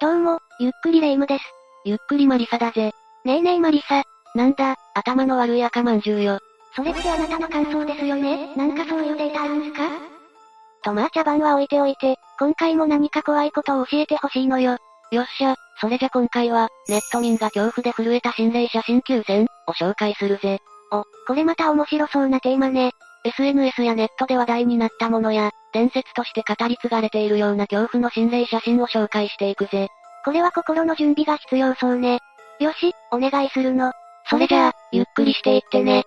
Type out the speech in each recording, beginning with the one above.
どうも、ゆっくりレ夢ムです。ゆっくりマリサだぜ。ねえねえマリサ。なんだ、頭の悪い赤まんじゅうよ。それってあなたの感想ですよねなんかそういうデータあるんすか？とまあ茶番は置いておいて、今回も何か怖いことを教えてほしいのよ。よっしゃ、それじゃ今回は、ネット民が恐怖で震えた心霊写真9000を紹介するぜ。お、これまた面白そうなテーマね。SNS やネットで話題になったものや、伝説として語り継がれているような恐怖の心霊写真を紹介していくぜ。これは心の準備が必要そうね。よし、お願いするの。それじゃあ、ゆっくりしていってね。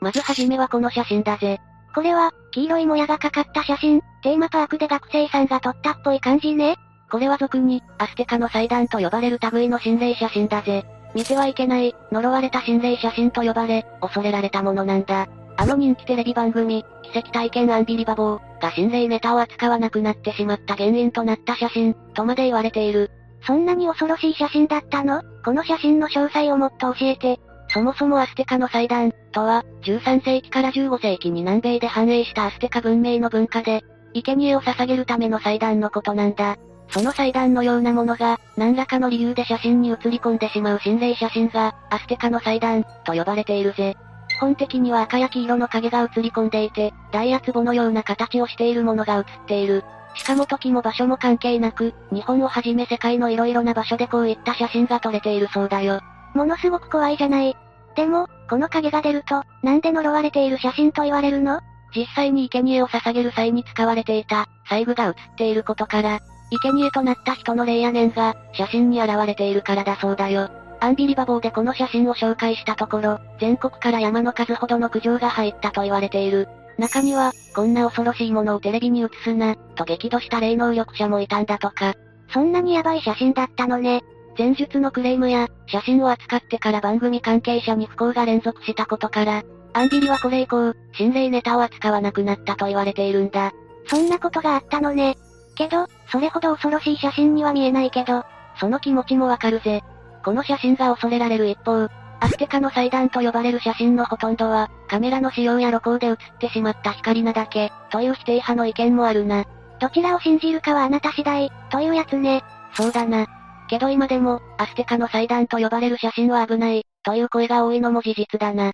まずはじめはこの写真だぜ。これは、黄色いもやがかかった写真、テーマパークで学生さんが撮ったっぽい感じね。これは俗に、アステカの祭壇と呼ばれる類の心霊写真だぜ。見てはいけない、呪われた心霊写真と呼ばれ、恐れられたものなんだ。あの人気テレビ番組、奇跡体験アンビリバボーが心霊ネタを扱わなくなってしまった原因となった写真、とまで言われている。そんなに恐ろしい写真だったの？この写真の詳細をもっと教えて。そもそもアステカの祭壇、とは、13世紀から15世紀に南米で繁栄したアステカ文明の文化で、生贄を捧げるための祭壇のことなんだ。その祭壇のようなものが、何らかの理由で写真に写り込んでしまう心霊写真が、アステカの祭壇、と呼ばれているぜ。基本的には赤や黄色の影が映り込んでいて、大圧壺のような形をしているものが映っている。しかも時も場所も関係なく、日本をはじめ世界の色々な場所でこういった写真が撮れているそうだよ。ものすごく怖いじゃない。でも、この影が出ると、なんで呪われている写真と言われるの？実際に生贄を捧げる際に使われていた、細具が写っていることから、生贄となった人の霊や念が、写真に現れているからだそうだよ。アンビリバボーでこの写真を紹介したところ、全国から山の数ほどの苦情が入ったと言われている。中には、こんな恐ろしいものをテレビに映すな、と激怒した霊能力者もいたんだとか。そんなにヤバい写真だったのね。前述のクレームや、写真を扱ってから番組関係者に不幸が連続したことから、アンビリはこれ以降、心霊ネタを扱わなくなったと言われているんだ。そんなことがあったのね。けど、それほど恐ろしい写真には見えないけど、その気持ちもわかるぜ。この写真が恐れられる一方、アステカの祭壇と呼ばれる写真のほとんどは、カメラの使用や露光で写ってしまった光なだけ、という否定派の意見もあるな。どちらを信じるかはあなた次第、というやつね。そうだな。けど今でも、アステカの祭壇と呼ばれる写真は危ない、という声が多いのも事実だな。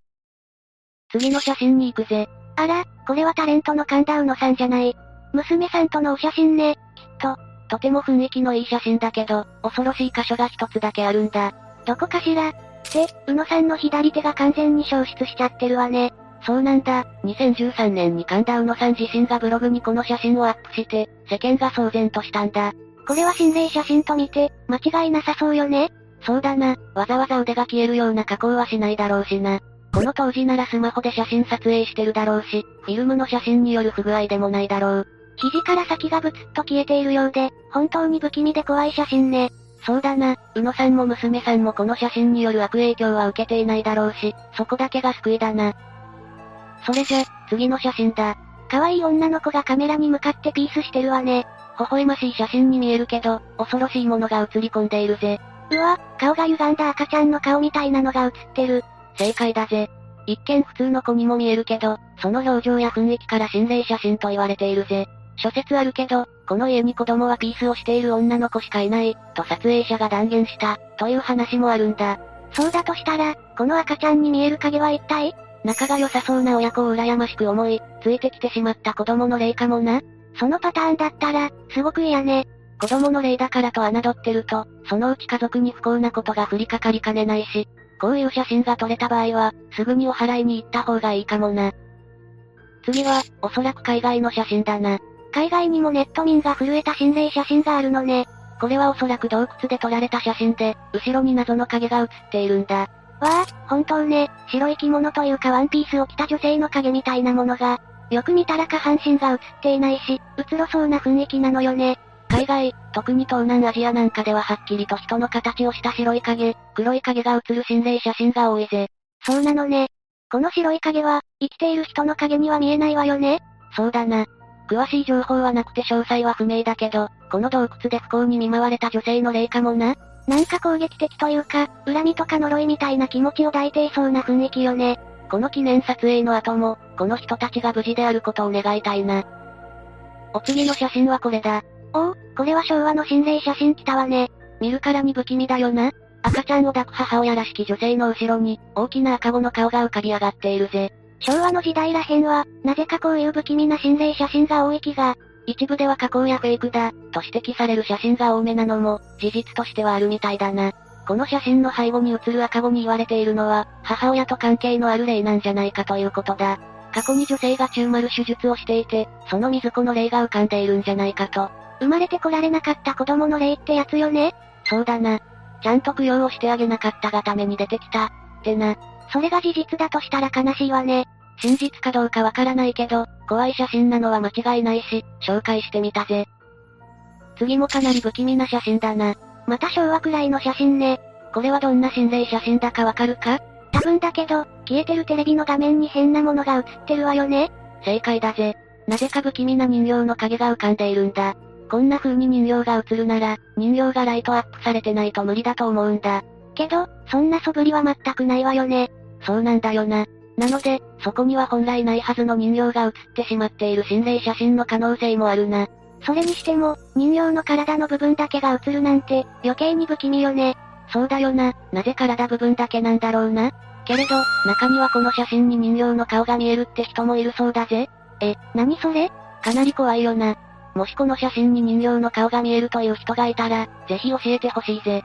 次の写真に行くぜ。あら、これはタレントの神田うのさんじゃない。娘さんとのお写真ね、と。とても雰囲気のいい写真だけど、恐ろしい箇所が一つだけあるんだ。どこかしら？って、宇野さんの左手が完全に消失しちゃってるわね。そうなんだ。2013年に神田うのさん自身がブログにこの写真をアップして、世間が騒然としたんだ。これは心霊写真と見て、間違いなさそうよねそうだな。わざわざ腕が消えるような加工はしないだろうしな。この当時ならスマホで写真撮影してるだろうし、フィルムの写真による不具合でもないだろう。肘から先がブツッと消えているようで、本当に不気味で怖い写真ね。そうだな、宇野さんも娘さんもこの写真による悪影響は受けていないだろうし、そこだけが救いだな。それじゃ、次の写真だ。可愛い女の子がカメラに向かってピースしてるわね。微笑ましい写真に見えるけど、恐ろしいものが映り込んでいるぜ。うわ、顔が歪んだ赤ちゃんの顔みたいなのが映ってる。正解だぜ。一見普通の子にも見えるけど、その表情や雰囲気から心霊写真と言われているぜ。諸説あるけど、この家に子供はピースをしている女の子しかいない、と撮影者が断言した、という話もあるんだ。そうだとしたら、この赤ちゃんに見える影は一体？仲が良さそうな親子を羨ましく思い、ついてきてしまった子供の霊かもな。そのパターンだったら、すごく嫌ね。子供の霊だからと侮ってると、そのうち家族に不幸なことが降りかかりかねないし、こういう写真が撮れた場合は、すぐにお祓いに行った方がいいかもな。次は、おそらく海外の写真だな。海外にもネット民が震えた心霊写真があるのね。これはおそらく洞窟で撮られた写真で、後ろに謎の影が写っているんだ。わあ、本当ね、白い着物というかワンピースを着た女性の影みたいなものが、よく見たら下半身が写っていないし、うつろそうな雰囲気なのよね。海外、特に東南アジアなんかでははっきりと人の形をした白い影、黒い影が写る心霊写真が多いぜ。そうなのね。この白い影は、生きている人の影には見えないわよねそうだな。詳しい情報はなくて詳細は不明だけど、この洞窟で不幸に見舞われた女性の霊かもな。なんか攻撃的というか、恨みとか呪いみたいな気持ちを抱いていそうな雰囲気よね。この記念撮影の後も、この人たちが無事であることを願いたいな。お次の写真はこれだ。おお、これは昭和の心霊写真来たわね。見るからに不気味だよな。赤ちゃんを抱く母親らしき女性の後ろに、大きな赤子の顔が浮かび上がっているぜ。昭和の時代らへんは、なぜかこういう不気味な心霊写真が多い気が。一部では加工やフェイクだ、と指摘される写真が多めなのも、事実としてはあるみたいだな。この写真の背後に写る赤子に言われているのは、母親と関係のある霊なんじゃないかということだ。過去に女性が中丸手術をしていて、その水子の霊が浮かんでいるんじゃないかと。生まれてこられなかった子供の霊ってやつよね？そうだな。ちゃんと供養をしてあげなかったがために出てきた。ってな。それが事実だとしたら悲しいわね。真実かどうかわからないけど、怖い写真なのは間違いないし、紹介してみたぜ。次もかなり不気味な写真だな。また昭和くらいの写真ね。これはどんな心霊写真だかわかるか？多分だけど、消えてるテレビの画面に変なものが映ってるわよね正解だぜ。なぜか不気味な人形の影が浮かんでいるんだ。こんな風に人形が映るなら、人形がライトアップされてないと無理だと思うんだ。けど、そんな素振りは全くないわよね。そうなんだよな。なので、そこには本来ないはずの人形が写ってしまっている心霊写真の可能性もあるな。それにしても、人形の体の部分だけが映るなんて、余計に不気味よね。そうだよな、なぜ体部分だけなんだろうな？けれど、中にはこの写真に人形の顔が見えるって人もいるそうだぜ。え、何それ？かなり怖いよな。もしこの写真に人形の顔が見えるという人がいたら、ぜひ教えてほしいぜ。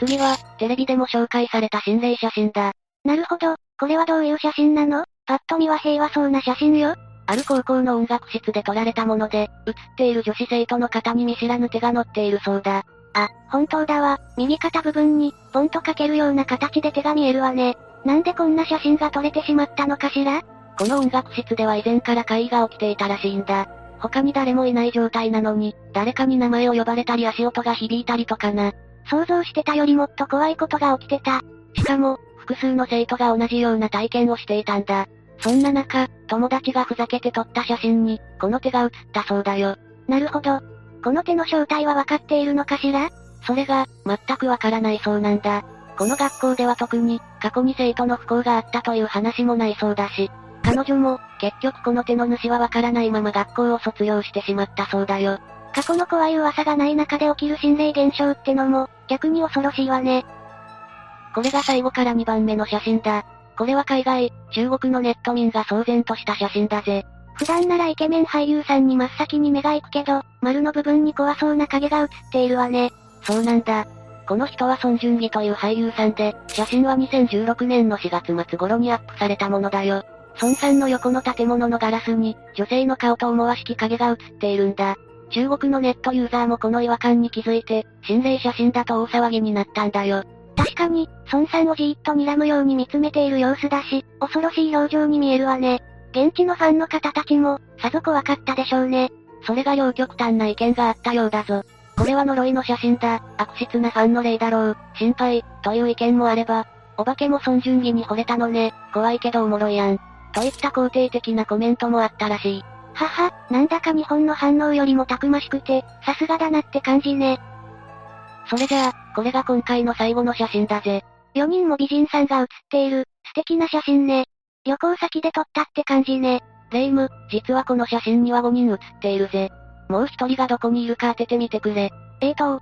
次は、テレビでも紹介された心霊写真だ。なるほど、これはどういう写真なの？パッと見は平和そうな写真よ。ある高校の音楽室で撮られたもので、写っている女子生徒の肩に見知らぬ手が乗っているそうだ。あ、本当だわ。右肩部分に、ポンとかけるような形で手が見えるわね。なんでこんな写真が撮れてしまったのかしら？この音楽室では以前から会議が起きていたらしいんだ。他に誰もいない状態なのに、誰かに名前を呼ばれたり足音が響いたりとかな。想像してたよりもっと怖いことが起きてた。しかも、複数の生徒が同じような体験をしていたんだ。そんな中、友達がふざけて撮った写真に、この手が写ったそうだよ。なるほど。この手の正体はわかっているのかしら？それが、全くわからないそうなんだ。この学校では特に、過去に生徒の不幸があったという話もないそうだし、彼女も、結局この手の主はわからないまま学校を卒業してしまったそうだよ。過去の怖い噂がない中で起きる心霊現象ってのも、逆に恐ろしいわね。これが最後から2番目の写真だ。これは海外、中国のネット民が騒然とした写真だぜ。普段ならイケメン俳優さんに真っ先に目が行くけど、丸の部分に怖そうな影が写っているわね。そうなんだ。この人は孫淳義という俳優さんで、写真は2016年の4月末頃にアップされたものだよ。孫さんの横の建物のガラスに、女性の顔と思わしき影が写っているんだ。中国のネットユーザーもこの違和感に気づいて、心霊写真だと大騒ぎになったんだよ。確かに、孫さんをじーっと睨むように見つめている様子だし、恐ろしい表情に見えるわね。現地のファンの方たちも、さぞ怖かったでしょうね。それが両極端な意見があったようだぞ。これは呪いの写真だ、悪質なファンの例だろう、心配、という意見もあれば、お化けも孫順義に惚れたのね、怖いけどおもろいやん。といった肯定的なコメントもあったらしい。はは、なんだか日本の反応よりもたくましくて、さすがだなって感じね。それじゃあ、これが今回の最後の写真だぜ。4人も美人さんが写っている、素敵な写真ね。旅行先で撮ったって感じね。レイム、実はこの写真には5人写っているぜ。もう一人がどこにいるか当ててみてくれ。えーと、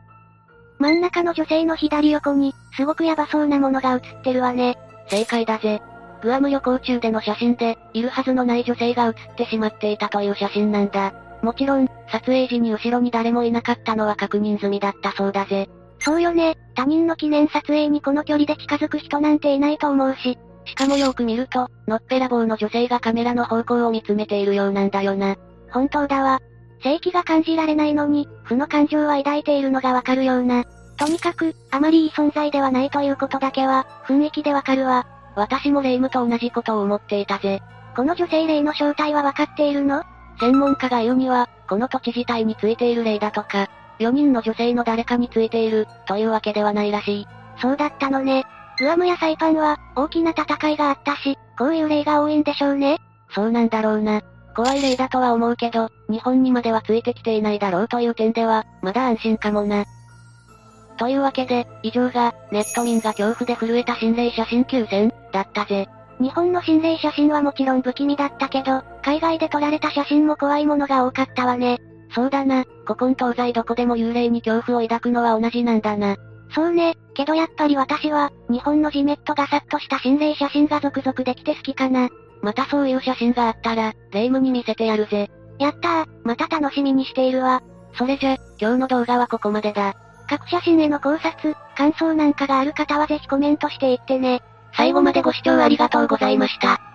真ん中の女性の左横に、すごくヤバそうなものが写ってるわね。正解だぜ。グアム旅行中での写真で、いるはずのない女性が写ってしまっていたという写真なんだ。もちろん、撮影時に後ろに誰もいなかったのは確認済みだったそうだぜ。そうよね、他人の記念撮影にこの距離で近づく人なんていないと思うし。しかもよく見ると、のっぺらぼうの女性がカメラの方向を見つめているようなんだよな。本当だわ。正気が感じられないのに、負の感情は抱いているのがわかるような。とにかく、あまりいい存在ではないということだけは、雰囲気でわかるわ。私もレイムと同じことを思っていたぜ。この女性霊の正体はわかっているの？専門家が言うには、この土地自体についている霊だとか、4人の女性の誰かについている、というわけではないらしい。そうだったのね。グアムやサイパンは、大きな戦いがあったし、こういう例が多いんでしょうね。そうなんだろうな。怖い例だとは思うけど、日本にまではついてきていないだろうという点では、まだ安心かもな。というわけで、以上が、ネット民が恐怖で震えた心霊写真9000、だったぜ。日本の心霊写真はもちろん不気味だったけど、海外で撮られた写真も怖いものが多かったわね。そうだな、古今東西どこでも幽霊に恐怖を抱くのは同じなんだな。そうね、けどやっぱり私は、日本のジメッとガサッとした心霊写真が続々できて好きかな。またそういう写真があったら、霊夢に見せてやるぜ。やったー、また楽しみにしているわ。それじゃ、今日の動画はここまでだ。各写真への考察、感想なんかがある方はぜひコメントしていってね。最後までご視聴ありがとうございました。